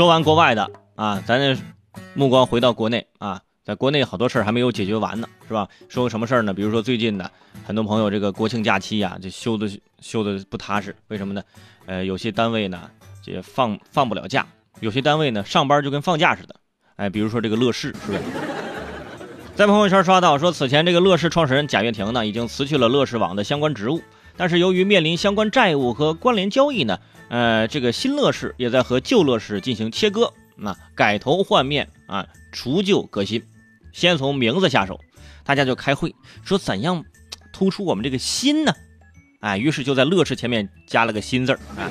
说完国外的啊，咱目光回到国内啊，在国内好多事儿还没有解决完呢，是吧？说个什么事儿呢？比如说最近的很多朋友这个国庆假期呀，这休的休的不踏实，为什么呢？呃，有些单位呢，这放放不了假；有些单位呢，上班就跟放假似的。哎，比如说这个乐视，是不是？在朋友圈刷到说，此前这个乐视创始人贾跃亭呢，已经辞去了乐视网的相关职务，但是由于面临相关债务和关联交易呢，呃，这个新乐视也在和旧乐视进行切割，那改头换面啊，除旧革新，先从名字下手，大家就开会说怎样突出我们这个新呢？哎，于是就在乐视前面加了个新字儿啊。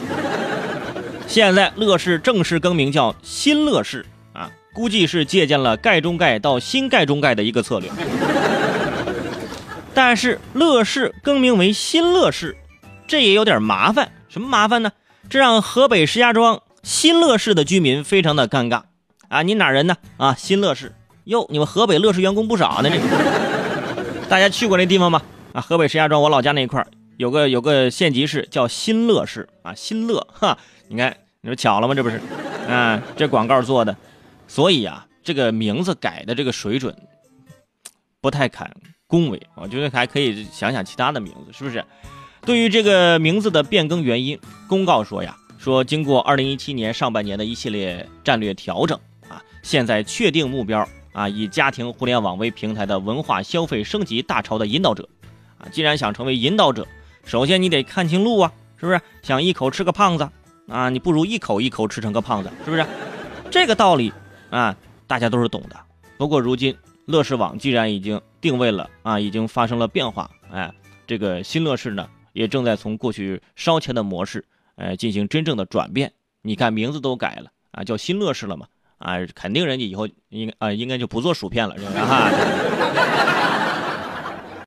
现在乐视正式更名叫新乐视啊。估计是借鉴了盖中盖到新盖中盖的一个策略，但是乐视更名为新乐视，这也有点麻烦。什么麻烦呢？这让河北石家庄新乐市的居民非常的尴尬啊！你哪人呢？啊，新乐市哟，你们河北乐视员工不少呢。这个 大家去过那地方吗？啊，河北石家庄我老家那一块有个有个县级市叫新乐市啊，新乐哈，你看你说巧了吗？这不是，啊，这广告做的。所以啊，这个名字改的这个水准不太敢恭维，我觉得还可以想想其他的名字，是不是？对于这个名字的变更原因，公告说呀，说经过二零一七年上半年的一系列战略调整啊，现在确定目标啊，以家庭互联网为平台的文化消费升级大潮的引导者啊，既然想成为引导者，首先你得看清路啊，是不是？想一口吃个胖子啊，你不如一口一口吃成个胖子，是不是？这个道理。啊，大家都是懂的。不过如今乐视网既然已经定位了啊，已经发生了变化，哎，这个新乐视呢，也正在从过去烧钱的模式，哎，进行真正的转变。你看名字都改了啊，叫新乐视了嘛，啊，肯定人家以后应啊应该就不做薯片了，是吧？哈。